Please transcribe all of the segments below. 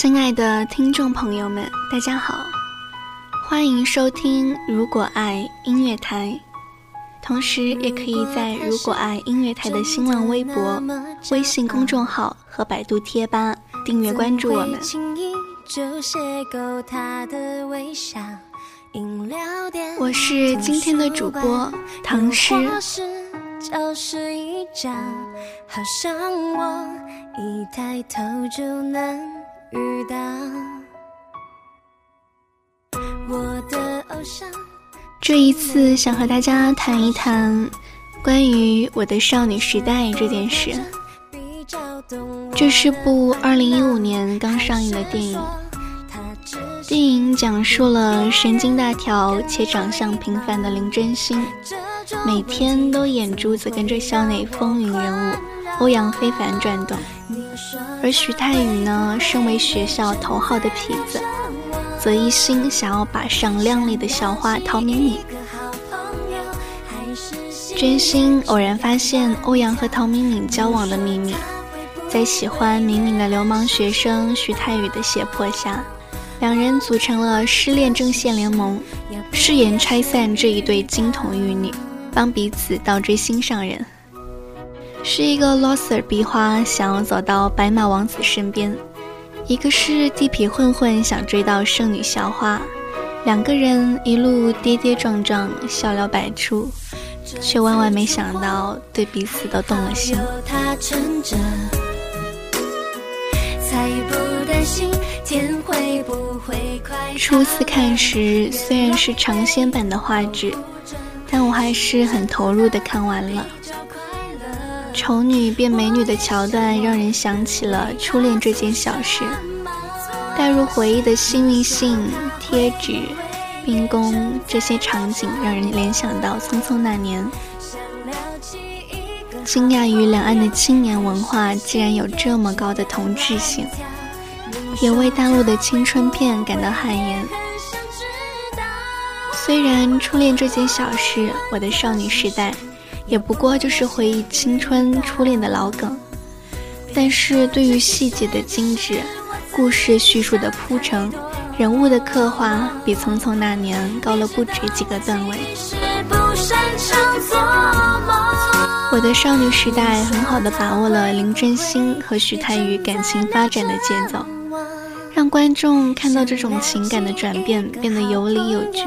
亲爱的听众朋友们，大家好，欢迎收听《如果爱音乐台》，同时也可以在《如果爱音乐台》的新浪微博、微信公众号和百度贴吧订阅关注我们。我是今天的主播唐诗。遇到我的偶像。这一次想和大家谈一谈关于我的少女时代这件事。这是部二零一五年刚上映的电影。电影讲述了神经大条且长相平凡的林真心，每天都眼珠子跟着校内风云人物欧阳非凡转动。而徐太宇呢，身为学校头号的痞子，则一心想要把上靓丽的校花陶敏敏。真心偶然发现欧阳和陶敏敏交往的秘密，在喜欢敏敏的流氓学生徐太宇的胁迫下，两人组成了失恋阵线联盟，誓言拆散这一对金童玉女，帮彼此倒追心上人。是一个 loser 鼻花想要走到白马王子身边，一个是地痞混混想追到圣女校花，两个人一路跌跌撞撞，笑料百出，却万万没想到对彼此都动了心。初次看时，虽然是尝鲜版的画质，但我还是很投入的看完了。丑女变美女的桥段，让人想起了初恋这件小事。带入回忆的幸运信、贴纸、冰宫这些场景，让人联想到匆匆那年。惊讶于两岸的青年文化竟然有这么高的同质性，也为大陆的青春片感到汗颜。虽然初恋这件小事，我的少女时代。也不过就是回忆青春初恋的老梗，但是对于细节的精致、故事叙述的铺陈、人物的刻画，比《匆匆那年》高了不止几个段位。我的少女时代很好的把握了林真心和徐太宇感情发展的节奏，让观众看到这种情感的转变变得有理有据，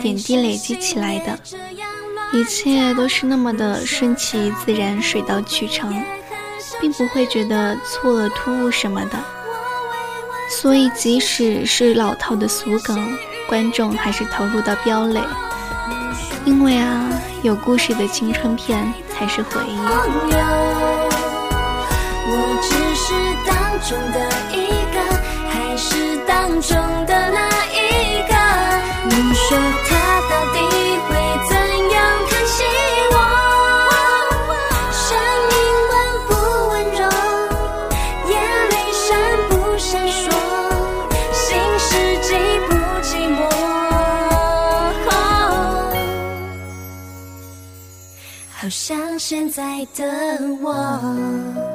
点滴累积起来的。一切都是那么的顺其自然、水到渠成，并不会觉得错愕突兀什么的。所以，即使是老套的俗梗，观众还是投入到飙泪。因为啊，有故事的青春片才是回忆。我只是当中的一个，还是当中的那一个？你说就像现在的我。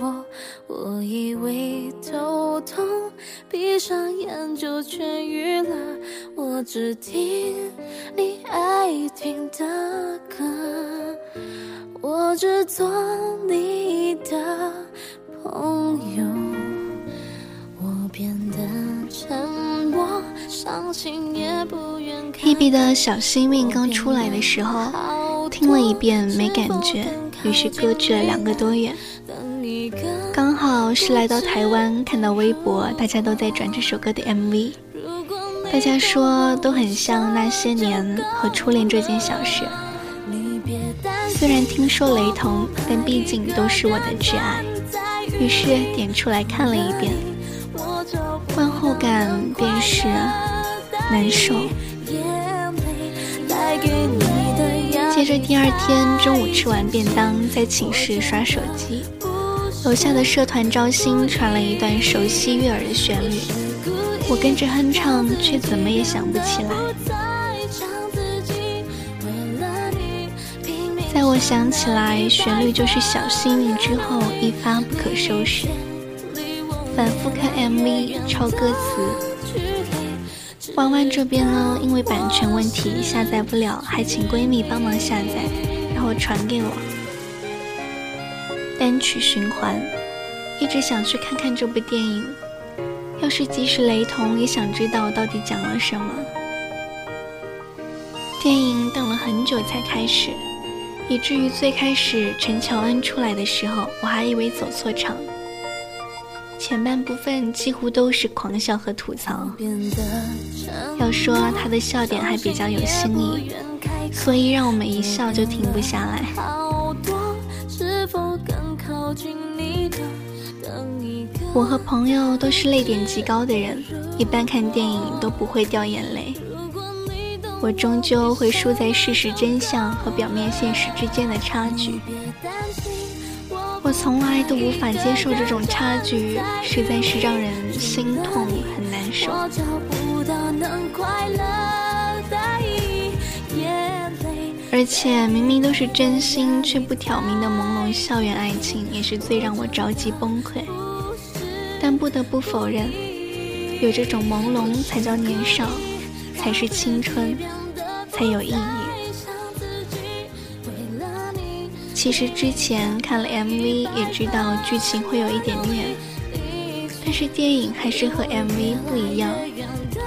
我，我以为头痛，闭上眼就痊愈了。我只听你爱听的歌，我只做你的朋友。我变得沉默，伤心也不愿。Hebe 的小幸运刚出来的时候，听了一遍没感觉，于是搁置了两个多月。刚好是来到台湾，看到微博，大家都在转这首歌的 MV，大家说都很像那些年和初恋这件小事。虽然听说雷同，但毕竟都是我的挚爱，于是点出来看了一遍，观后感便是难受。接着第二天中午吃完便当，在寝室刷手机，楼下的社团招新传了一段熟悉悦耳的旋律，我跟着哼唱，却怎么也想不起来。在我想起来旋律就是小幸运之后，一发不可收拾。反复看 MV，抄歌词。弯弯这边呢，因为版权问题下载不了，还请闺蜜帮忙下载，然后传给我。单曲循环，一直想去看看这部电影，要是即使雷同，也想知道到底讲了什么。电影等了很久才开始，以至于最开始陈乔恩出来的时候，我还以为走错场。前半部分几乎都是狂笑和吐槽，要说他的笑点还比较有新意，所以让我们一笑就停不下来。我和朋友都是泪点极高的人，一般看电影都不会掉眼泪。我终究会输在事实真相和表面现实之间的差距。我从来都无法接受这种差距，实在是让人心痛，很难受。而且明明都是真心却不挑明的朦胧校园爱情，也是最让我着急崩溃。但不得不否认，有这种朦胧才叫年少，才是青春，才有意义。其实之前看了 MV，也知道剧情会有一点虐，但是电影还是和 MV 不一样，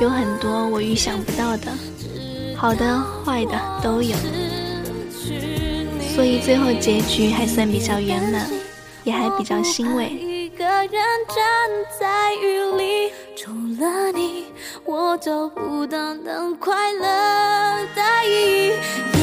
有很多我预想不到的，好的、坏的都有，所以最后结局还算比较圆满，也还比较欣慰。个人站在雨里除了你，我找不到能快乐的意义，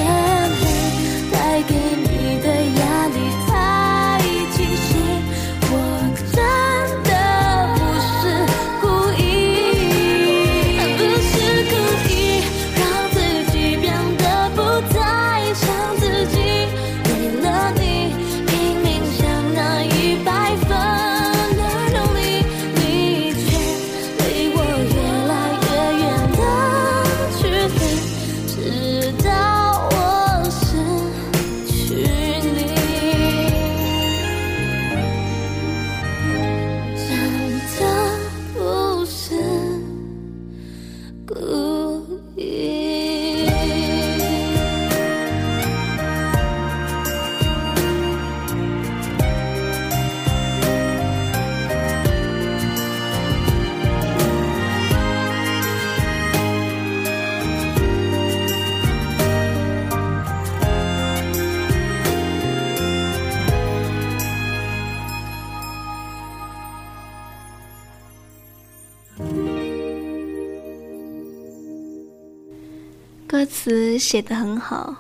写的很好。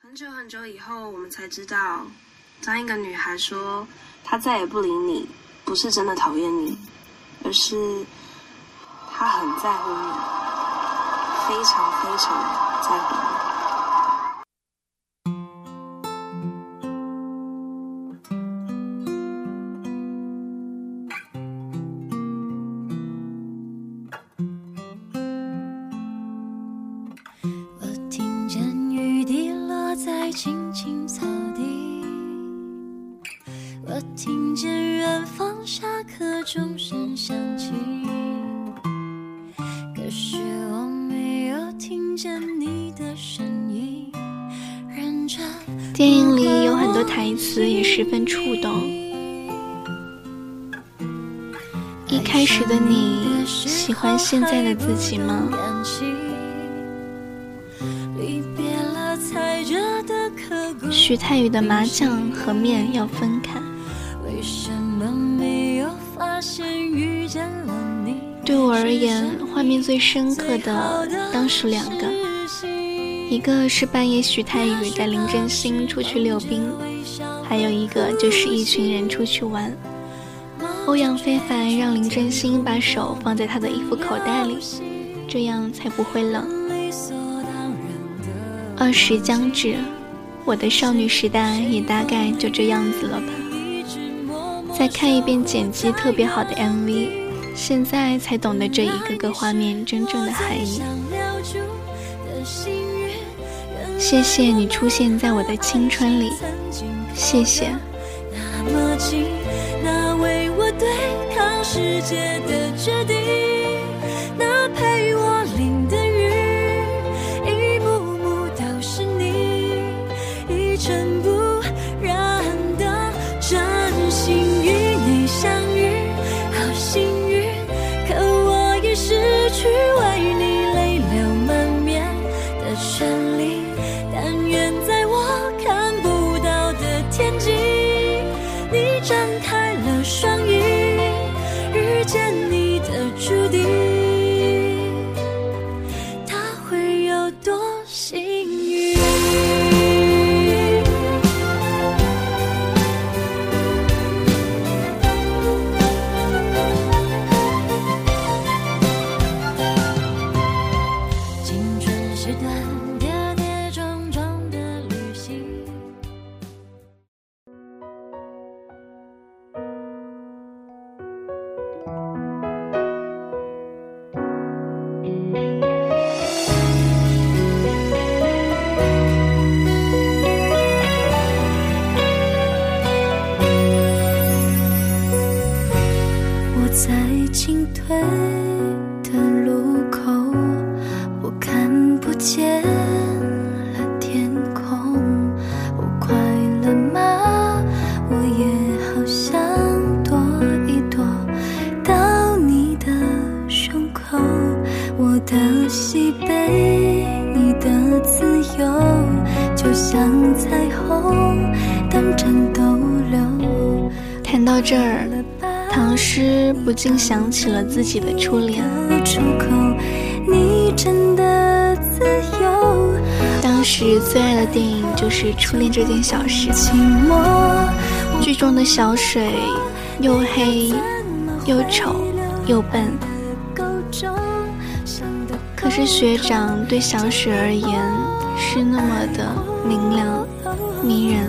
很久很久以后，我们才知道，当一个女孩说她再也不理你，不是真的讨厌你，而是她很在乎你，非常非常在乎你。电影里有很多台词也十分触动。一开始的你喜欢现在的自己吗？徐太宇的麻将和面要分开，对我而言，画面最深刻的当属两个，一个是半夜徐太宇带林真心出去溜冰，还有一个就是一群人出去玩。欧阳非凡让林真心把手放在他的衣服口袋里，这样才不会冷。二十将至，我的少女时代也大概就这样子了吧。再看一遍剪辑特别好的 MV。现在才懂得这一个个画面真正的含义。谢谢你出现在我的青春里，谢谢。那么近，那为我对抗世界的决定。时段。谈到这儿，唐诗不禁想起了自己的初恋。当时最爱的电影就是《初恋这件小事》。剧中的小水又黑又丑又笨，可是学长对小水而言是那么的明亮迷人。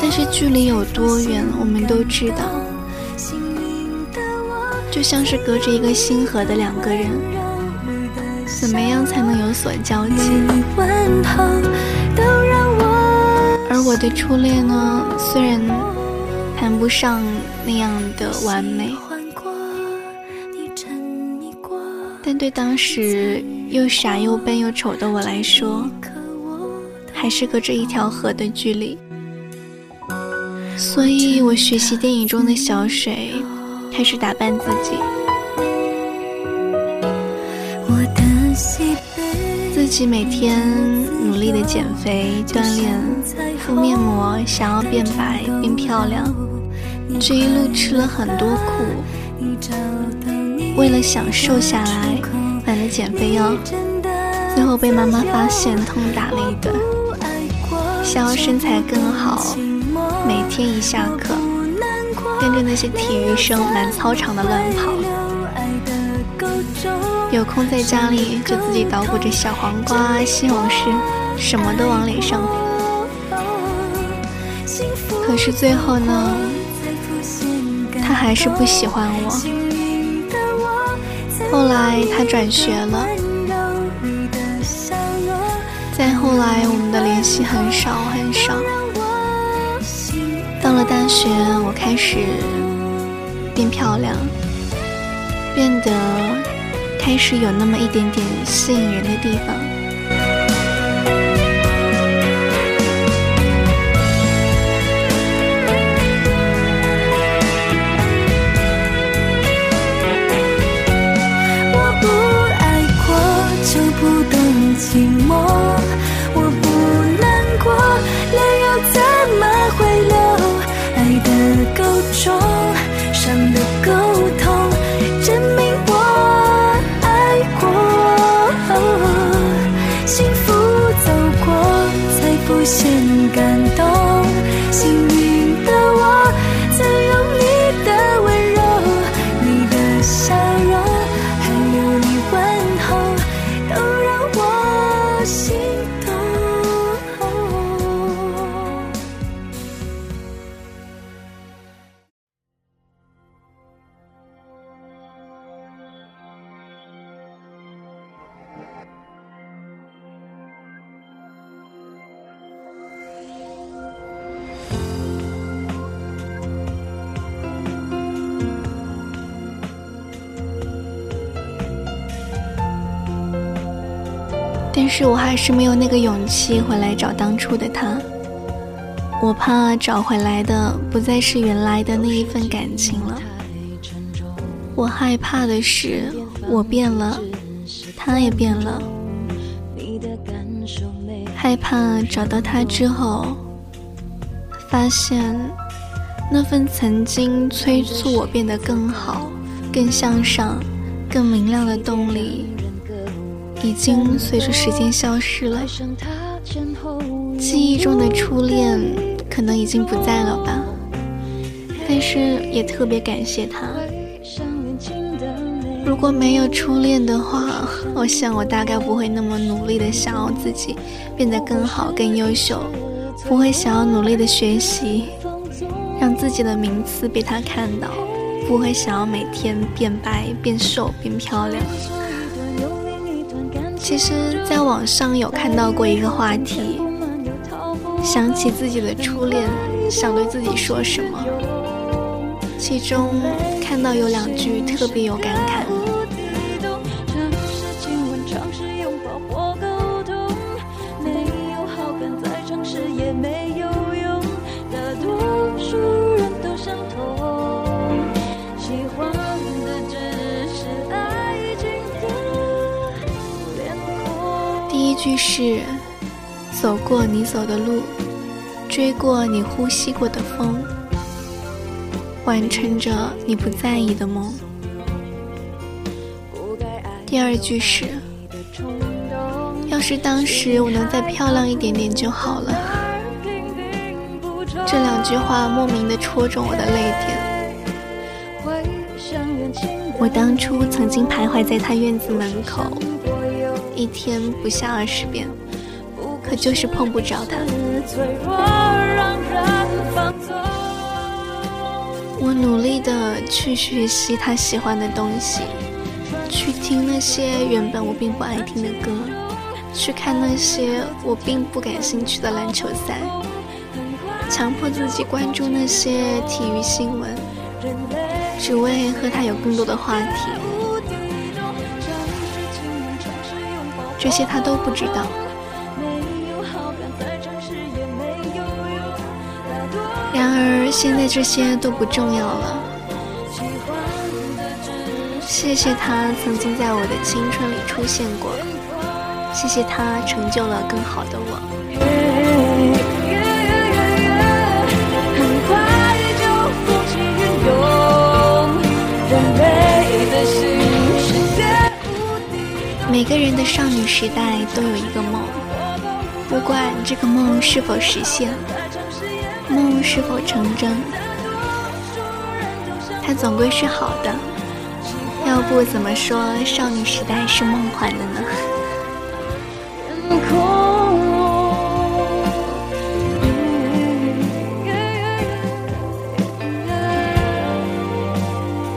但是距离有多远，我们都知道，就像是隔着一个星河的两个人，怎么样才能有所交集？而我的初恋呢，虽然谈不上那样的完美，但对当时又傻又笨又丑的我来说，还是隔着一条河的距离。所以我学习电影中的小水，开始打扮自己。自己每天努力的减肥锻炼，敷面膜，想要变白变漂亮。这一路吃了很多苦，为了想瘦下来，买了减肥药，最后被妈妈发现，痛打了一顿。想要身材更好。每天一下课，跟着那些体育生满操场的乱跑。有空在家里就自己捣鼓着小黄瓜、西红柿，什么都往脸上。可是最后呢，他还是不喜欢我。后来他转学了，再后来我们的联系很少很少。到了大学，我开始变漂亮，变得开始有那么一点点吸引人的地方。上的歌。但是我还是没有那个勇气回来找当初的他。我怕找回来的不再是原来的那一份感情了。我害怕的是，我变了，他也变了。害怕找到他之后，发现那份曾经催促我变得更好、更向上、更明亮的动力，已经随着时间消失了。记忆中的初恋可能已经不在了吧，但是也特别感谢他。如果没有初恋的话，我想我大概不会那么努力的想要自己变得更好、更优秀，不会想要努力的学习，让自己的名次被他看到，不会想要每天变白、变瘦、变漂亮。其实，在网上有看到过一个话题，想起自己的初恋，想对自己说什么。其中看到有两句特别有感慨。句是：走过你走的路，追过你呼吸过的风。完成着你不在意的梦。第二句是：要是当时我能再漂亮一点点就好了。这两句话莫名的戳中我的泪点。我当初曾经徘徊在他院子门口，一天不下二十遍，可就是碰不着他。我努力的去学习他喜欢的东西，去听那些原本我并不爱听的歌，去看那些我并不感兴趣的篮球赛，强迫自己关注那些体育新闻，只为和他有更多的话题。这些他都不知道。然而，现在这些都不重要了。谢谢他曾经在我的青春里出现过，谢谢他成就了更好的我。每个人的少女时代都有一个梦，不管这个梦是否实现。梦是否成真？它总归是好的，要不怎么说少女时代是梦幻的呢？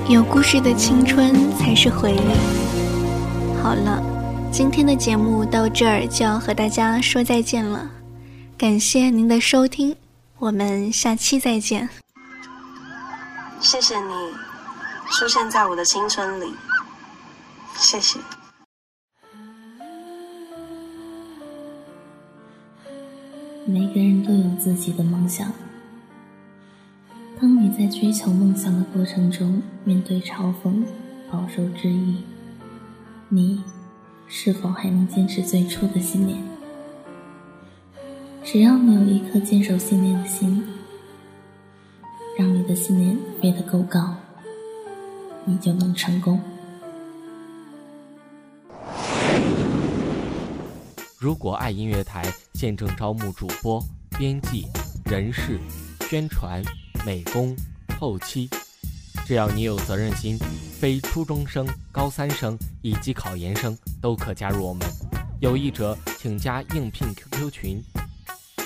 有故事的青春才是回忆。好了，今天的节目到这儿就要和大家说再见了，感谢您的收听。我们下期再见。谢谢你出现在我的青春里，谢谢。每个人都有自己的梦想。当你在追求梦想的过程中面对嘲讽、饱受质疑，你是否还能坚持最初的信念？只要你有一颗坚守信念的心，让你的信念飞得够高，你就能成功。如果爱音乐台现正招募主播、编辑、人事、宣传、美工、后期，只要你有责任心，非初中生、高三生以及考研生都可加入我们。有意者请加应聘 QQ 群：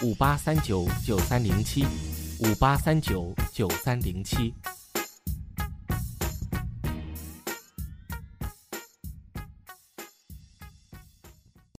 五八三九九三零七，五八三九九三零七。